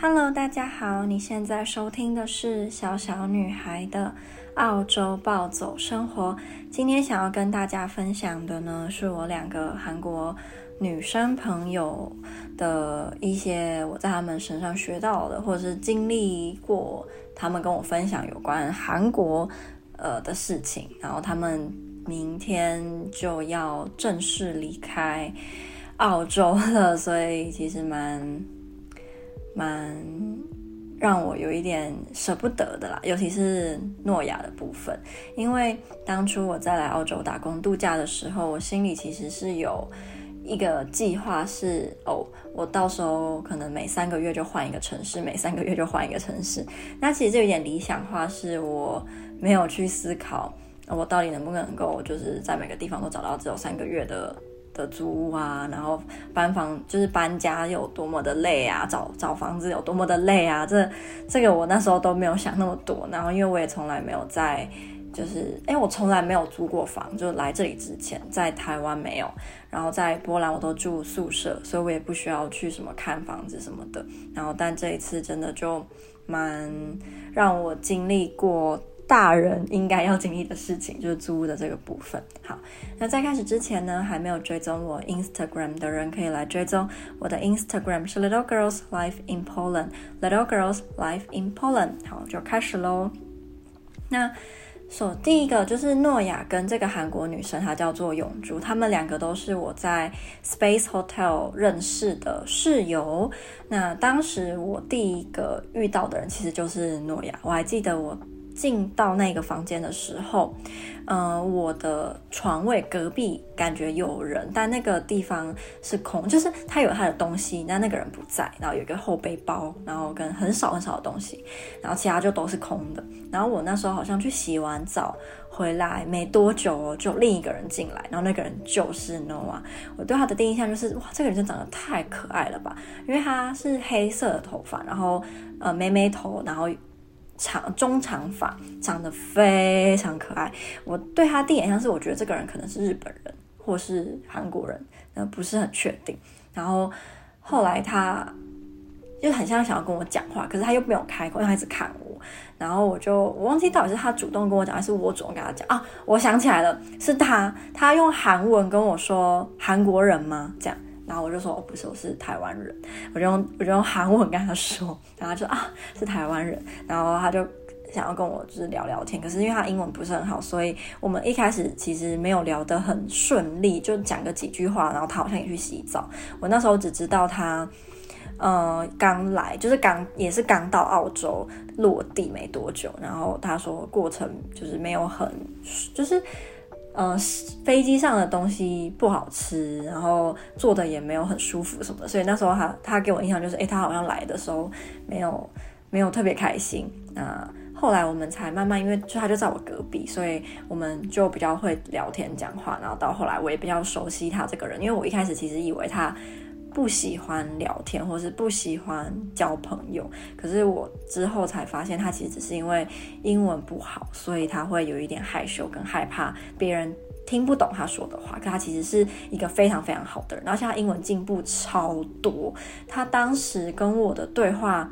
Hello，大家好，你现在收听的是小小女孩的澳洲暴走生活。今天想要跟大家分享的呢，是我两个韩国女生朋友的一些我在他们身上学到的，或者是经历过，他们跟我分享有关韩国呃的事情。然后他们明天就要正式离开澳洲了，所以其实蛮。蛮让我有一点舍不得的啦，尤其是诺亚的部分，因为当初我在来澳洲打工度假的时候，我心里其实是有一个计划是，哦，我到时候可能每三个月就换一个城市，每三个月就换一个城市。那其实就有点理想化，是我没有去思考，我到底能不能够就是在每个地方都找到只有三个月的。的租屋啊，然后搬房就是搬家有多么的累啊，找找房子有多么的累啊，这这个我那时候都没有想那么多。然后因为我也从来没有在，就是哎，我从来没有租过房，就来这里之前在台湾没有，然后在波兰我都住宿舍，所以我也不需要去什么看房子什么的。然后但这一次真的就蛮让我经历过。大人应该要经历的事情就是租屋的这个部分。好，那在开始之前呢，还没有追踪我 Instagram 的人可以来追踪我的 Instagram 是 Little Girls Life in Poland。Little Girls Life in Poland。好，就开始喽。那首第一个就是诺亚跟这个韩国女生，她叫做永珠，她们两个都是我在 Space Hotel 认识的室友。那当时我第一个遇到的人其实就是诺亚，我还记得我。进到那个房间的时候，呃，我的床位隔壁感觉有人，但那个地方是空，就是他有他的东西，但那个人不在，然后有一个后背包，然后跟很少很少的东西，然后其他就都是空的。然后我那时候好像去洗完澡回来没多久哦，就另一个人进来，然后那个人就是 Noah。我对他的第一印象就是哇，这个人真长得太可爱了吧，因为他是黑色的头发，然后呃妹妹头，然后。长中长发，长得非常可爱。我对他第一印象是，我觉得这个人可能是日本人或是韩国人，呃，不是很确定。然后后来他就很像想要跟我讲话，可是他又没有开口，因为他一直看我。然后我就我忘记到底是他主动跟我讲，还是我主动跟他讲啊？我想起来了，是他，他用韩文跟我说：“韩国人吗？”这样。然后我就说，哦，不是，我是台湾人。我就用我就用韩文跟他说，然后他就啊，是台湾人。然后他就想要跟我就是聊聊天，可是因为他英文不是很好，所以我们一开始其实没有聊得很顺利，就讲个几句话。然后他好像也去洗澡。我那时候只知道他，呃，刚来，就是刚也是刚到澳洲落地没多久。然后他说过程就是没有很，就是。呃，飞机上的东西不好吃，然后坐的也没有很舒服什么的，所以那时候他他给我印象就是，诶，他好像来的时候没有没有特别开心。那后来我们才慢慢，因为就他就在我隔壁，所以我们就比较会聊天讲话，然后到后来我也比较熟悉他这个人，因为我一开始其实以为他。不喜欢聊天，或是不喜欢交朋友。可是我之后才发现，他其实只是因为英文不好，所以他会有一点害羞跟害怕别人听不懂他说的话。可他其实是一个非常非常好的人，然后现在英文进步超多。他当时跟我的对话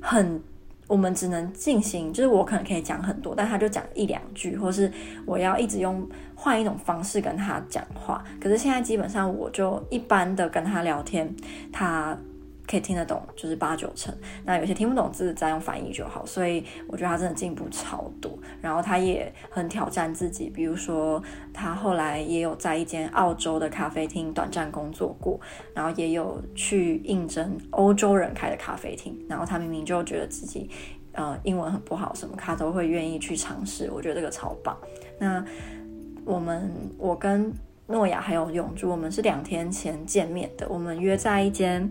很。我们只能进行，就是我可能可以讲很多，但他就讲一两句，或是我要一直用换一种方式跟他讲话。可是现在基本上我就一般的跟他聊天，他。可以听得懂，就是八九成。那有些听不懂字，再用翻译就好。所以我觉得他真的进步超多。然后他也很挑战自己，比如说他后来也有在一间澳洲的咖啡厅短暂工作过，然后也有去应征欧洲人开的咖啡厅。然后他明明就觉得自己呃英文很不好，什么他都会愿意去尝试。我觉得这个超棒。那我们我跟诺亚还有永珠，我们是两天前见面的。我们约在一间。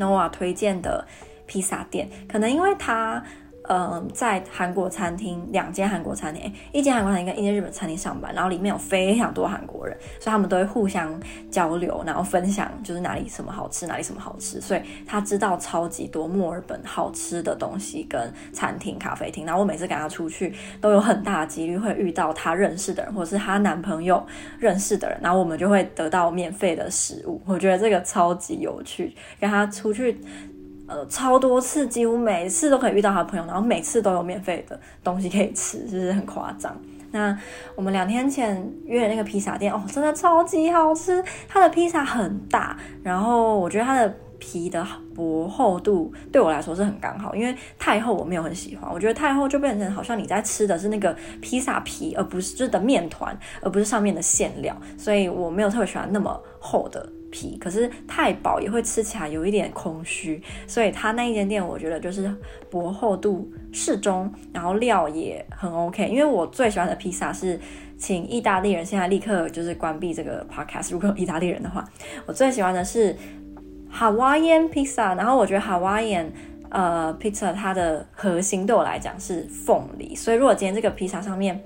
Nova 推荐的披萨店，可能因为它，嗯，在韩国餐厅两间韩国餐厅，一间韩国餐厅跟一间日本餐厅上班，然后里面有非常多韩国人，所以他们都会互相交流，然后分享就是哪里什么好吃，哪里什么好吃，所以他知道超级多墨尔本好吃的东西跟餐厅、咖啡厅。然后我每次跟他出去，都有很大的几率会遇到他认识的人，或者是他男朋友认识的人，然后我们就会得到免费的食物。我觉得这个超级有趣，跟他出去。呃超多次，几乎每次都可以遇到他的朋友，然后每次都有免费的东西可以吃，就是很夸张。那我们两天前约的那个披萨店，哦，真的超级好吃，它的披萨很大，然后我觉得它的。皮的薄厚度对我来说是很刚好，因为太厚我没有很喜欢，我觉得太厚就变成好像你在吃的是那个披萨皮，而不是就是的面团，而不是上面的馅料，所以我没有特别喜欢那么厚的皮。可是太薄也会吃起来有一点空虚，所以他那一间店我觉得就是薄厚度适中，然后料也很 OK。因为我最喜欢的披萨是请意大利人，现在立刻就是关闭这个 podcast。如果有意大利人的话，我最喜欢的是。Hawaiian pizza，然后我觉得 Hawaiian 呃 pizza 它的核心对我来讲是凤梨，所以如果今天这个披萨上面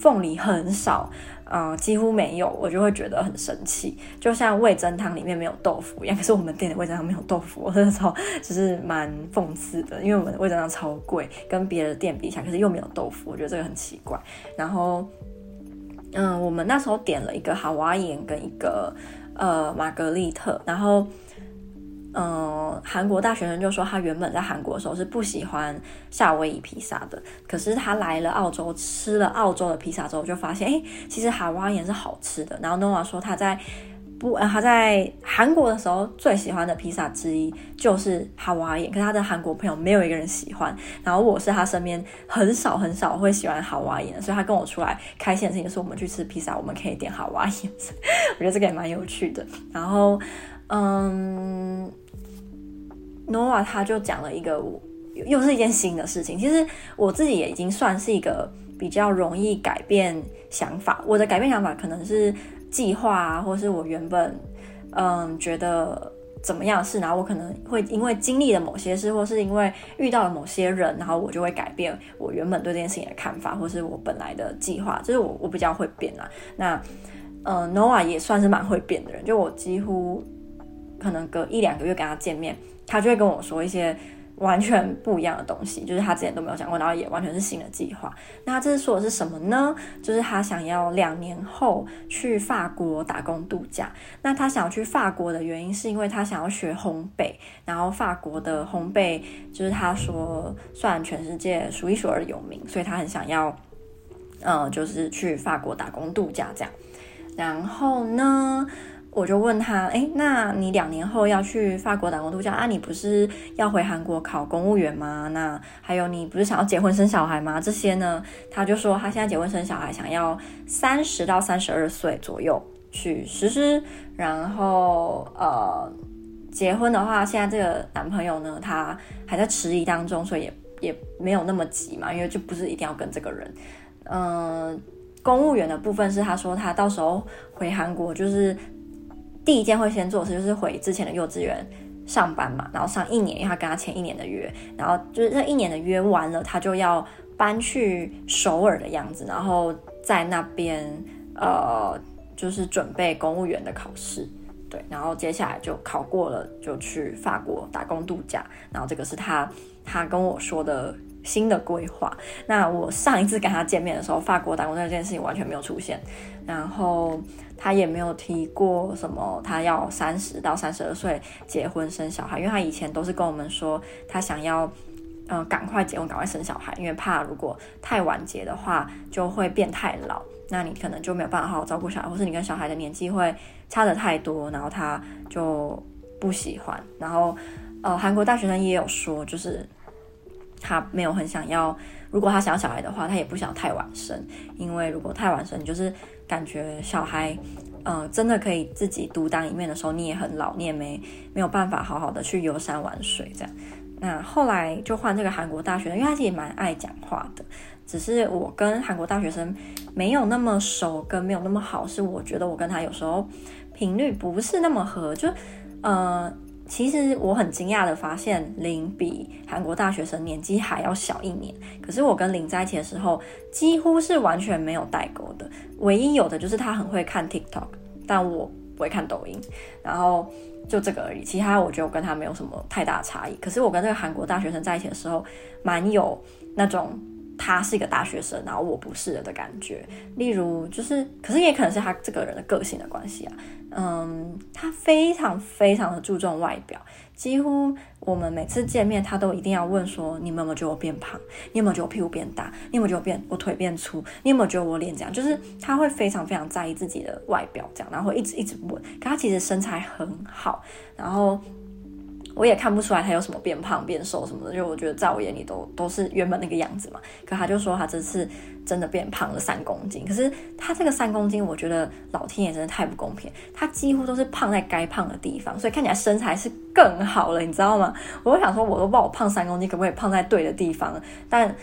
凤梨很少，呃，几乎没有，我就会觉得很生气，就像味噌汤里面没有豆腐一样。可是我们店的味噌汤没有豆腐，我真的超就是蛮讽刺的，因为我们味噌汤超贵，跟别的店比起来，可是又没有豆腐，我觉得这个很奇怪。然后，嗯、我们那时候点了一个 Hawaiian 跟一个呃玛格丽特，然后。嗯，韩国大学生就说他原本在韩国的时候是不喜欢夏威夷披萨的，可是他来了澳洲吃了澳洲的披萨之后，就发现哎、其实哈瓦也是好吃的。然后 Noah 说他在不他在韩国的时候最喜欢的披萨之一就是哈瓦伊，可是他的韩国朋友没有一个人喜欢。然后我是他身边很少很少会喜欢哈瓦伊的，所以他跟我出来开心的事情是我们去吃披萨，我们可以点哈瓦伊。我觉得这个也蛮有趣的。然后。嗯，Noah 他就讲了一个，又是一件新的事情。其实我自己也已经算是一个比较容易改变想法。我的改变想法可能是计划啊，或是我原本嗯觉得怎么样是，然后我可能会因为经历了某些事，或是因为遇到了某些人，然后我就会改变我原本对这件事情的看法，或是我本来的计划。就是我我比较会变啦。那嗯，Noah 也算是蛮会变的人，就我几乎。可能隔一两个月跟他见面，他就会跟我说一些完全不一样的东西，就是他之前都没有讲过，然后也完全是新的计划。那这次说的是什么呢？就是他想要两年后去法国打工度假。那他想要去法国的原因是因为他想要学烘焙，然后法国的烘焙就是他说算全世界数一数二有名，所以他很想要，呃，就是去法国打工度假这样。然后呢，我就问他，哎，那你两年后要去法国打工度假啊？你不是要回韩国考公务员吗？那还有，你不是想要结婚生小孩吗？这些呢？他就说他现在结婚生小孩，想要三十到三十二岁左右去实施。然后，呃，结婚的话，现在这个男朋友呢，他还在迟疑当中，所以也也没有那么急嘛，因为就不是一定要跟这个人。嗯、公务员的部分是他说他到时候回韩国就是。第一件会先做的事就是回之前的幼稚园上班嘛，然后上一年，因为他跟他签一年的约，然后就是那一年的约完了，他就要搬去首尔的样子，然后在那边呃就是准备公务员的考试，对，然后接下来就考过了，就去法国打工度假，然后这个是他他跟我说的新的规划。那我上一次跟他见面的时候，法国打工这件事情完全没有出现，然后。他也没有提过什么，他要三十到三十二岁结婚生小孩，因为他以前都是跟我们说，他想要，呃，赶快结婚，赶快生小孩，因为怕如果太晚结的话，就会变太老，那你可能就没有办法好好照顾小孩，或是你跟小孩的年纪会差的太多，然后他就不喜欢。然后，呃，韩国大学生也有说，就是他没有很想要，如果他想要小孩的话，他也不想太晚生，因为如果太晚生，就是。感觉小孩，嗯、呃，真的可以自己独当一面的时候，你也很老，你也没没有办法好好的去游山玩水这样。那后来就换这个韩国大学生，因为他自己蛮爱讲话的，只是我跟韩国大学生没有那么熟，跟没有那么好，是我觉得我跟他有时候频率不是那么合，就呃。其实我很惊讶的发现，林比韩国大学生年纪还要小一年。可是我跟林在一起的时候，几乎是完全没有代沟的。唯一有的就是他很会看 TikTok，但我不会看抖音。然后就这个而已，其他我觉得我跟他没有什么太大差异。可是我跟这个韩国大学生在一起的时候，蛮有那种他是一个大学生，然后我不是的感觉。例如就是，可是也可能是他这个人的个性的关系啊。嗯，他非常非常的注重外表，几乎我们每次见面，他都一定要问说：你有没有觉得我变胖？你有没有觉得我屁股变大？你有没有觉得我变我腿变粗？你有没有觉得我脸这样？就是他会非常非常在意自己的外表，这样，然后一直一直问。可他其实身材很好，然后。我也看不出来他有什么变胖变瘦什么的，就我觉得在我眼里都都是原本那个样子嘛。可他就说他这次真的变胖了三公斤，可是他这个三公斤，我觉得老天爷真的太不公平，他几乎都是胖在该胖的地方，所以看起来身材是更好了，你知道吗？我就想说，我都不知道我胖三公斤可不可以胖在对的地方，但。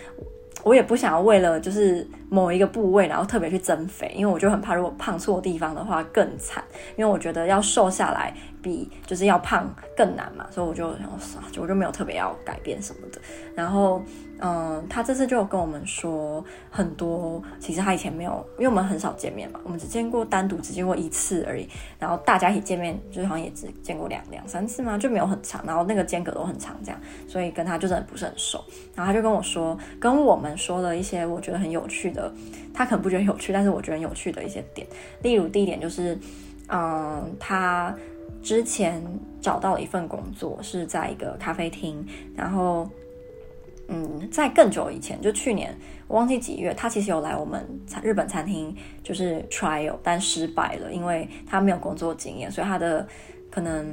我也不想要为了就是某一个部位，然后特别去增肥，因为我就很怕，如果胖错地方的话更惨。因为我觉得要瘦下来比就是要胖更难嘛，所以我就想，我就没有特别要改变什么的。然后。嗯，他这次就跟我们说很多，其实他以前没有，因为我们很少见面嘛，我们只见过单独只见过一次而已。然后大家一起见面，就是好像也只见过两两三次嘛，就没有很长。然后那个间隔都很长，这样，所以跟他就真的不是很熟。然后他就跟我说，跟我们说了一些我觉得很有趣的，他可能不觉得有趣，但是我觉得很有趣的一些点。例如第一点就是，嗯，他之前找到了一份工作，是在一个咖啡厅，然后。嗯，在更久以前，就去年我忘记几月，他其实有来我们日本餐厅，就是 trial，但失败了，因为他没有工作经验，所以他的可能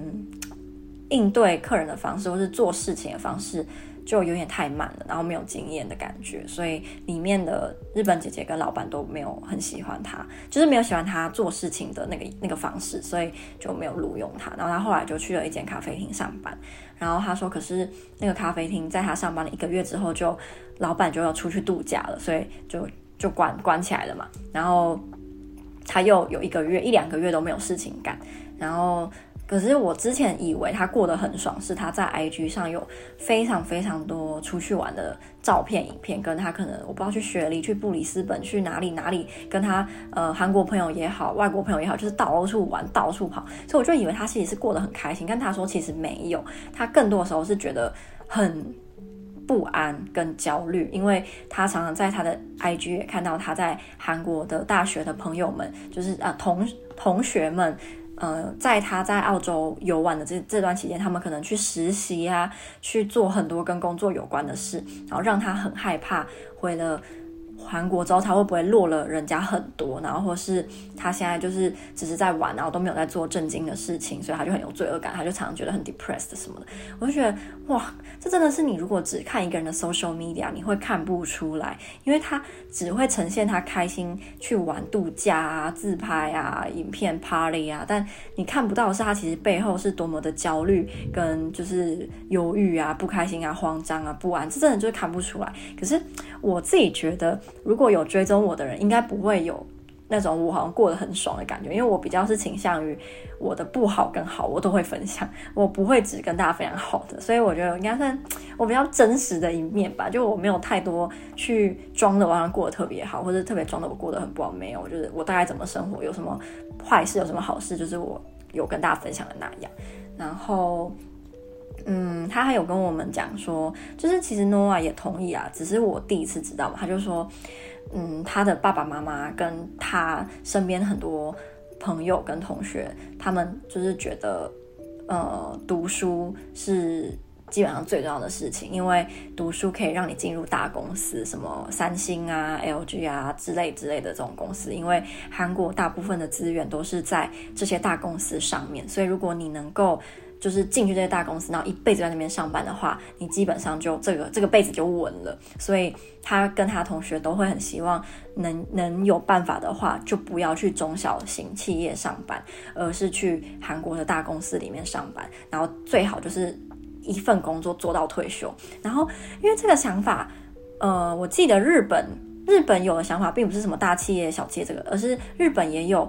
应对客人的方式或是做事情的方式。就有点太慢了，然后没有经验的感觉，所以里面的日本姐姐跟老板都没有很喜欢他，就是没有喜欢他做事情的那个那个方式，所以就没有录用他。然后他后来就去了一间咖啡厅上班，然后他说，可是那个咖啡厅在他上班了一个月之后就，就老板就要出去度假了，所以就就关关起来了嘛。然后他又有一个月一两个月都没有事情干，然后。可是我之前以为他过得很爽，是他在 IG 上有非常非常多出去玩的照片、影片，跟他可能我不知道去雪梨、去布里斯本、去哪里哪里，跟他呃韩国朋友也好、外国朋友也好，就是到处玩、到处跑，所以我就以为他其实是过得很开心。跟他说其实没有，他更多的时候是觉得很不安跟焦虑，因为他常常在他的 IG 也看到他在韩国的大学的朋友们，就是啊、同同学们。呃，在他在澳洲游玩的这这段期间，他们可能去实习啊，去做很多跟工作有关的事，然后让他很害怕回了。韩国之后，他会不会落了人家很多？然后或是他现在就是只是在玩，然后都没有在做正经的事情，所以他就很有罪恶感，他就常常觉得很 depressed 什么的。我就觉得哇，这真的是你如果只看一个人的 social media，你会看不出来，因为他只会呈现他开心去玩度假啊、自拍啊、影片 party 啊，但你看不到的是他其实背后是多么的焦虑跟就是忧郁啊、不开心啊、慌张啊、不安，这真的就是看不出来。可是我自己觉得。如果有追踪我的人，应该不会有那种我好像过得很爽的感觉，因为我比较是倾向于我的不好跟好，我都会分享，我不会只跟大家分享好的，所以我觉得应该算我比较真实的一面吧。就我没有太多去装的，我好像过得特别好，或者特别装的我过得很不好，没有，就是我大概怎么生活，有什么坏事，有什么好事，就是我有跟大家分享的那样。然后。嗯，他还有跟我们讲说，就是其实 noa 也同意啊，只是我第一次知道嘛。他就说，嗯，他的爸爸妈妈跟他身边很多朋友跟同学，他们就是觉得，呃，读书是基本上最重要的事情，因为读书可以让你进入大公司，什么三星啊、LG 啊之类之类的这种公司，因为韩国大部分的资源都是在这些大公司上面，所以如果你能够。就是进去这些大公司，然后一辈子在那边上班的话，你基本上就这个这个辈子就稳了。所以他跟他同学都会很希望能能有办法的话，就不要去中小型企业上班，而是去韩国的大公司里面上班。然后最好就是一份工作做到退休。然后因为这个想法，呃，我记得日本日本有的想法并不是什么大企业小企业这个，而是日本也有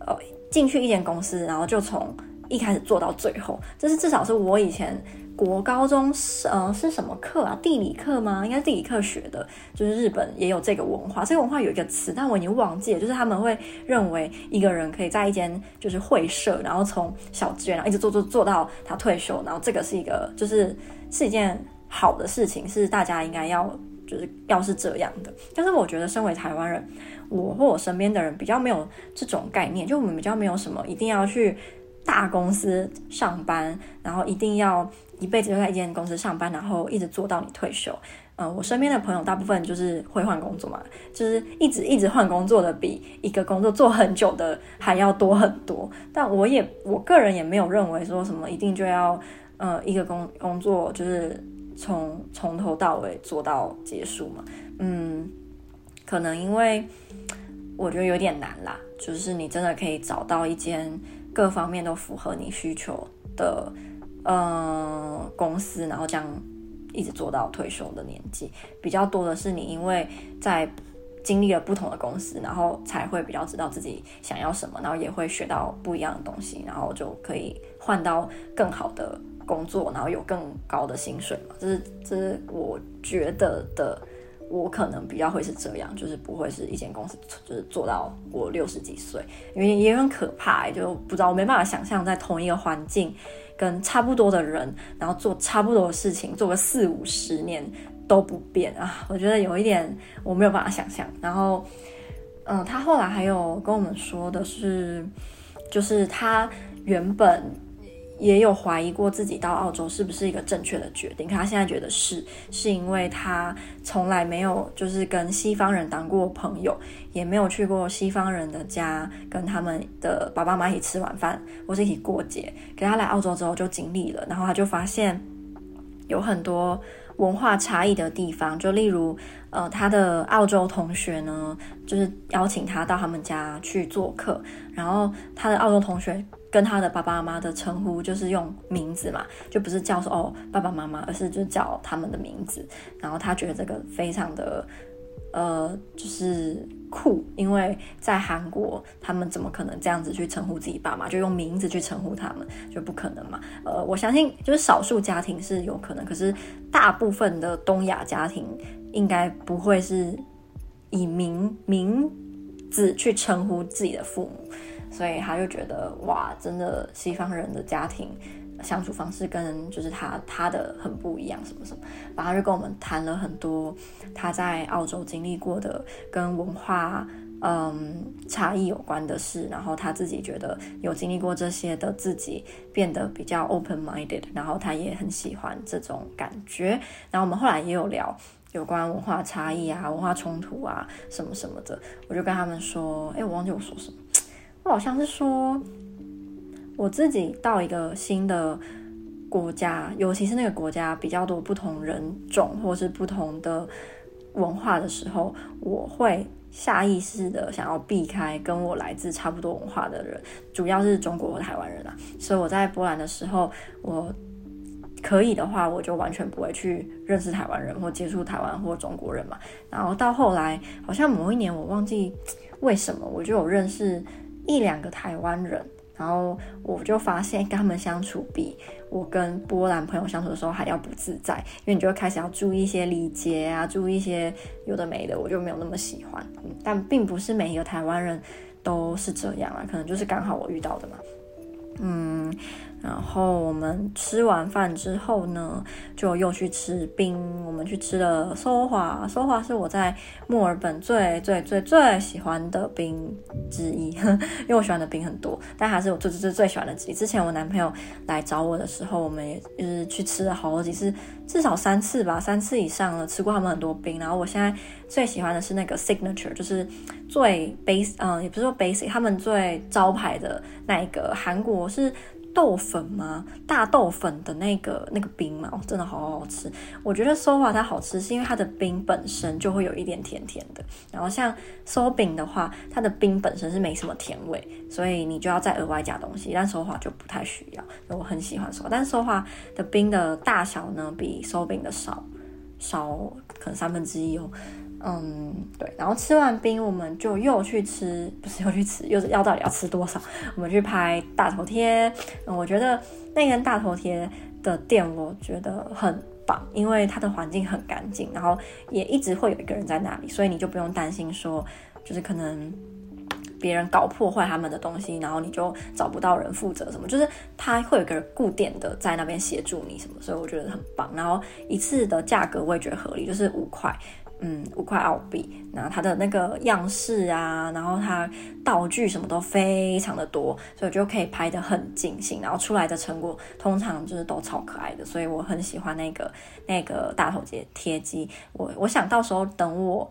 呃进去一间公司，然后就从。一开始做到最后，这是至少是我以前国高中是呃是什么课啊？地理课吗？应该地理课学的。就是日本也有这个文化，这个文化有一个词，但我已经忘记了。就是他们会认为一个人可以在一间就是会社，然后从小职员然后一直做做做到他退休，然后这个是一个就是是一件好的事情，是大家应该要就是要是这样的。但是我觉得身为台湾人，我或我身边的人比较没有这种概念，就我们比较没有什么一定要去大公司上班，然后一定要一辈子就在一间公司上班，然后一直做到你退休。嗯，我身边的朋友大部分就是会换工作嘛，就是一直一直换工作的，比一个工作做很久的还要多很多。但我也我个人也没有认为说什么一定就要呃一个工工作就是从从头到尾做到结束嘛。嗯，可能因为我觉得有点难啦，就是你真的可以找到一间各方面都符合你需求的呃公司，然后这样。一直做到退休的年纪，比较多的是你因为在经历了不同的公司，然后才会比较知道自己想要什么，然后也会学到不一样的东西，然后就可以换到更好的工作，然后有更高的薪水嘛。这是这是我觉得的，我可能比较会是这样，就是不会是一间公司就是做到我六十几岁，因为也很可怕，就不知道我没办法想象在同一个环境。跟差不多的人，然后做差不多的事情，做个四五十年都不变啊！我觉得有一点我没有办法想象。然后，嗯，他后来还有跟我们说的是，就是他原本。也有怀疑过自己到澳洲是不是一个正确的决定，可他现在觉得是，是因为他从来没有就是跟西方人当过朋友，也没有去过西方人的家，跟他们的爸爸妈妈一起吃晚饭，或是一起过节。可他来澳洲之后就经历了，然后他就发现有很多文化差异的地方，就例如，呃，他的澳洲同学呢，就是邀请他到他们家去做客，然后他的澳洲同学。跟他的爸爸妈妈的称呼就是用名字嘛，就不是叫说哦爸爸妈妈，而是就叫他们的名字。然后他觉得这个非常的呃，就是酷，因为在韩国他们怎么可能这样子去称呼自己爸妈，就用名字去称呼他们，就不可能嘛。呃，我相信就是少数家庭是有可能，可是大部分的东亚家庭应该不会是以名名字去称呼自己的父母。所以他就觉得哇，真的西方人的家庭相处方式跟就是他他的很不一样，什么什么，然后他就跟我们谈了很多他在澳洲经历过的跟文化嗯差异有关的事，然后他自己觉得有经历过这些的自己变得比较 open minded，然后他也很喜欢这种感觉。然后我们后来也有聊有关文化差异啊、文化冲突啊什么什么的，我就跟他们说，哎，我忘记我说什么。我好像是说，我自己到一个新的国家，尤其是那个国家比较多不同人种或是不同的文化的时候，我会下意识的想要避开跟我来自差不多文化的人，主要是中国和台湾人啊。所以我在波兰的时候，我可以的话，我就完全不会去认识台湾人或接触台湾或中国人嘛。然后到后来，好像某一年我忘记为什么，我就有认识。一两个台湾人，然后我就发现跟他们相处比我跟波兰朋友相处的时候还要不自在，因为你就会开始要注意一些礼节啊，注意一些有的没的，我就没有那么喜欢。但并不是每一个台湾人都是这样啊，可能就是刚好我遇到的嘛。嗯。然后我们吃完饭之后呢，就又去吃冰。我们去吃了苏花，苏花是我在墨尔本最最最最喜欢的冰之一，因为我喜欢的冰很多，但还是我最最最最喜欢的之一。之前我男朋友来找我的时候，我们也就是去吃了好几次，至少三次吧，三次以上了，吃过他们很多冰。然后我现在最喜欢的是那个 signature，就是最 base，嗯，也不是说 basic，他们最招牌的那一个韩国是。豆粉吗？大豆粉的那个那个冰嘛，真的好好吃。我觉得 sofa 它好吃，是因为它的冰本身就会有一点甜甜的。然后像苏饼的话，它的冰本身是没什么甜味，所以你就要再额外加东西。但 sofa 就不太需要，我很喜欢苏花。但 sofa 的冰的大小呢，比苏饼的少少可能三分之一哦。嗯，对，然后吃完冰，我们就又去吃，不是又去吃，又是要到底要吃多少？我们去拍大头贴。我觉得那间大头贴的店，我觉得很棒，因为它的环境很干净，然后也一直会有一个人在那里，所以你就不用担心说，就是可能别人搞破坏他们的东西，然后你就找不到人负责什么，就是他会有个人固定的在那边协助你什么，所以我觉得很棒。然后一次的价格我也觉得合理，就是五块。嗯，五块澳币，那它的那个样式啊，然后它道具什么都非常的多，所以就可以拍得很尽兴，然后出来的成果通常就是都超可爱的，所以我很喜欢那个那个大头贴贴机。我我想到时候等我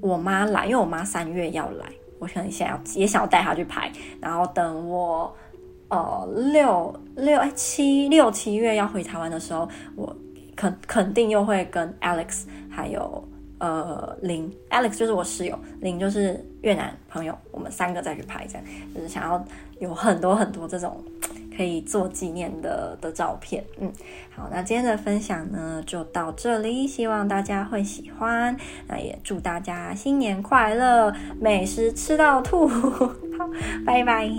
我妈来，因为我妈三月要来，我可能想要也想要带她去拍，然后等我呃六六哎七六七月要回台湾的时候，我肯肯定又会跟 Alex 还有。呃，林 Alex 就是我室友，林就是越南朋友，我们三个再去拍，这样就是想要有很多很多这种可以做纪念的的照片。嗯，好，那今天的分享呢就到这里，希望大家会喜欢。那也祝大家新年快乐，美食吃到吐。好，拜拜。